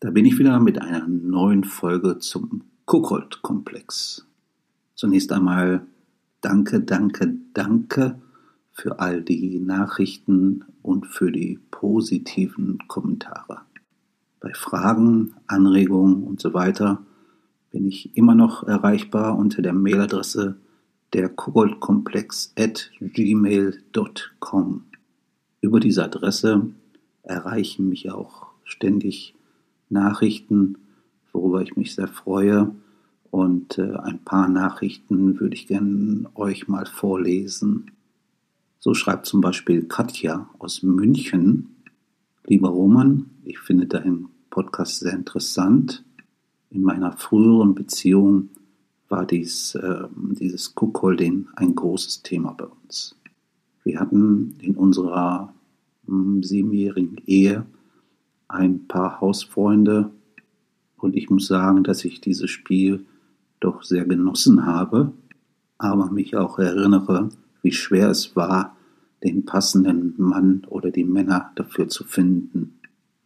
Da bin ich wieder mit einer neuen Folge zum Kuckold-Komplex. Zunächst einmal danke, danke, danke für all die Nachrichten und für die positiven Kommentare. Bei Fragen, Anregungen und so weiter bin ich immer noch erreichbar unter der Mailadresse der Koboldkomplex at gmail.com. Über diese Adresse erreichen mich auch ständig Nachrichten, worüber ich mich sehr freue. Und äh, ein paar Nachrichten würde ich gerne euch mal vorlesen. So schreibt zum Beispiel Katja aus München. Lieber Roman, ich finde deinen Podcast sehr interessant. In meiner früheren Beziehung war dies, äh, dieses Cookholding ein großes Thema bei uns. Wir hatten in unserer hm, siebenjährigen Ehe ein paar Hausfreunde und ich muss sagen, dass ich dieses Spiel doch sehr genossen habe, aber mich auch erinnere, wie schwer es war, den passenden Mann oder die Männer dafür zu finden.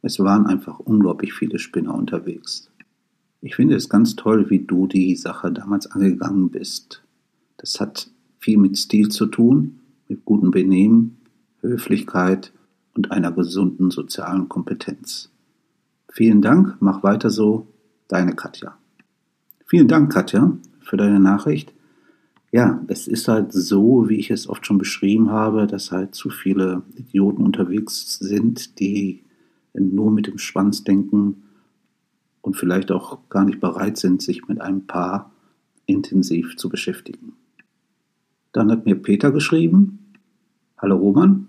Es waren einfach unglaublich viele Spinner unterwegs. Ich finde es ganz toll, wie du die Sache damals angegangen bist. Das hat viel mit Stil zu tun, mit gutem Benehmen, Höflichkeit und einer gesunden sozialen Kompetenz. Vielen Dank, mach weiter so, deine Katja. Vielen Dank, Katja, für deine Nachricht. Ja, es ist halt so, wie ich es oft schon beschrieben habe, dass halt zu viele Idioten unterwegs sind, die nur mit dem Schwanz denken und vielleicht auch gar nicht bereit sind, sich mit einem Paar intensiv zu beschäftigen. Dann hat mir Peter geschrieben, Hallo Roman,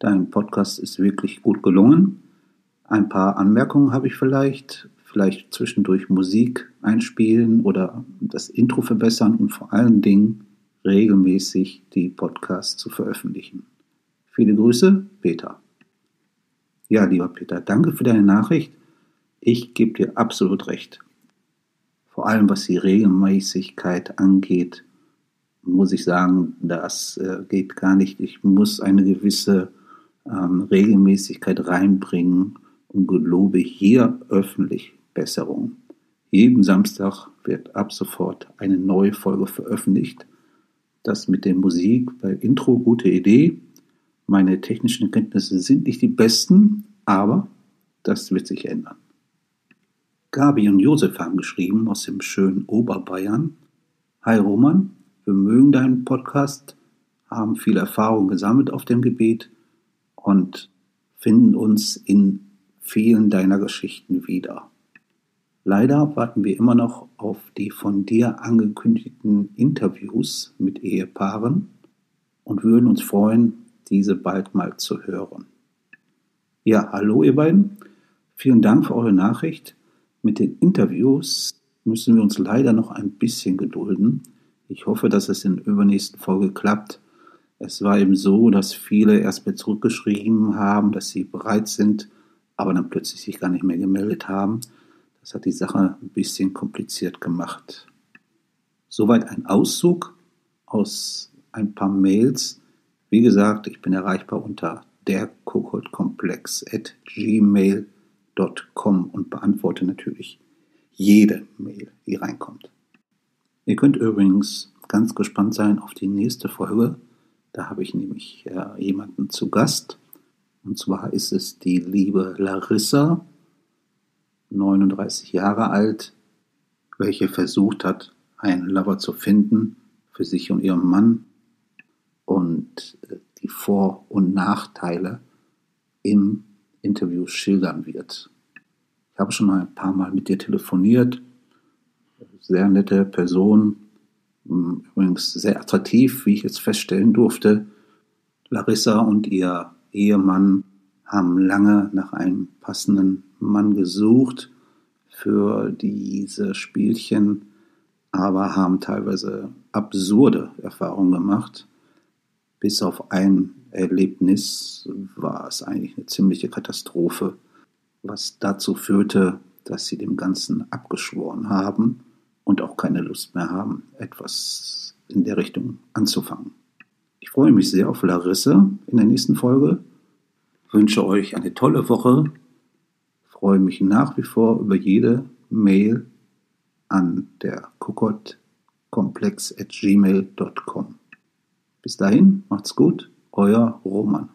Dein Podcast ist wirklich gut gelungen. Ein paar Anmerkungen habe ich vielleicht. Vielleicht zwischendurch Musik einspielen oder das Intro verbessern und vor allen Dingen regelmäßig die Podcasts zu veröffentlichen. Viele Grüße, Peter. Ja, lieber Peter, danke für deine Nachricht. Ich gebe dir absolut recht. Vor allem was die Regelmäßigkeit angeht, muss ich sagen, das äh, geht gar nicht. Ich muss eine gewisse ähm, Regelmäßigkeit reinbringen und gelobe hier öffentlich Besserung. Jeden Samstag wird ab sofort eine neue Folge veröffentlicht. Das mit der Musik bei Intro gute Idee. Meine technischen Kenntnisse sind nicht die besten, aber das wird sich ändern. Gabi und Josef haben geschrieben aus dem schönen Oberbayern. Hi Roman, wir mögen deinen Podcast, haben viel Erfahrung gesammelt auf dem Gebiet und finden uns in vielen deiner Geschichten wieder. Leider warten wir immer noch auf die von dir angekündigten Interviews mit Ehepaaren und würden uns freuen, diese bald mal zu hören. Ja, hallo ihr beiden. Vielen Dank für eure Nachricht. Mit den Interviews müssen wir uns leider noch ein bisschen gedulden. Ich hoffe, dass es in der übernächsten Folge klappt. Es war eben so, dass viele erst mal zurückgeschrieben haben, dass sie bereit sind, aber dann plötzlich sich gar nicht mehr gemeldet haben. Das hat die Sache ein bisschen kompliziert gemacht. Soweit ein Auszug aus ein paar Mails. Wie gesagt, ich bin erreichbar unter derkokoldkomplex.gmail.com und beantworte natürlich jede Mail, die reinkommt. Ihr könnt übrigens ganz gespannt sein auf die nächste Folge. Da habe ich nämlich äh, jemanden zu Gast. Und zwar ist es die liebe Larissa, 39 Jahre alt, welche versucht hat, einen Lover zu finden für sich und ihren Mann und äh, die Vor- und Nachteile im Interview schildern wird. Ich habe schon mal ein paar Mal mit dir telefoniert. Sehr nette Person, übrigens sehr attraktiv, wie ich jetzt feststellen durfte. Larissa und ihr Ehemann haben lange nach einem passenden Mann gesucht für diese Spielchen, aber haben teilweise absurde Erfahrungen gemacht. Bis auf ein Erlebnis war es eigentlich eine ziemliche Katastrophe, was dazu führte, dass sie dem Ganzen abgeschworen haben und auch keine Lust mehr haben, etwas in der Richtung anzufangen. Ich freue mich sehr auf Larisse in der nächsten Folge, wünsche euch eine tolle Woche, freue mich nach wie vor über jede Mail an der kokotkomplex.gmail.com. Bis dahin, macht's gut, euer Roman.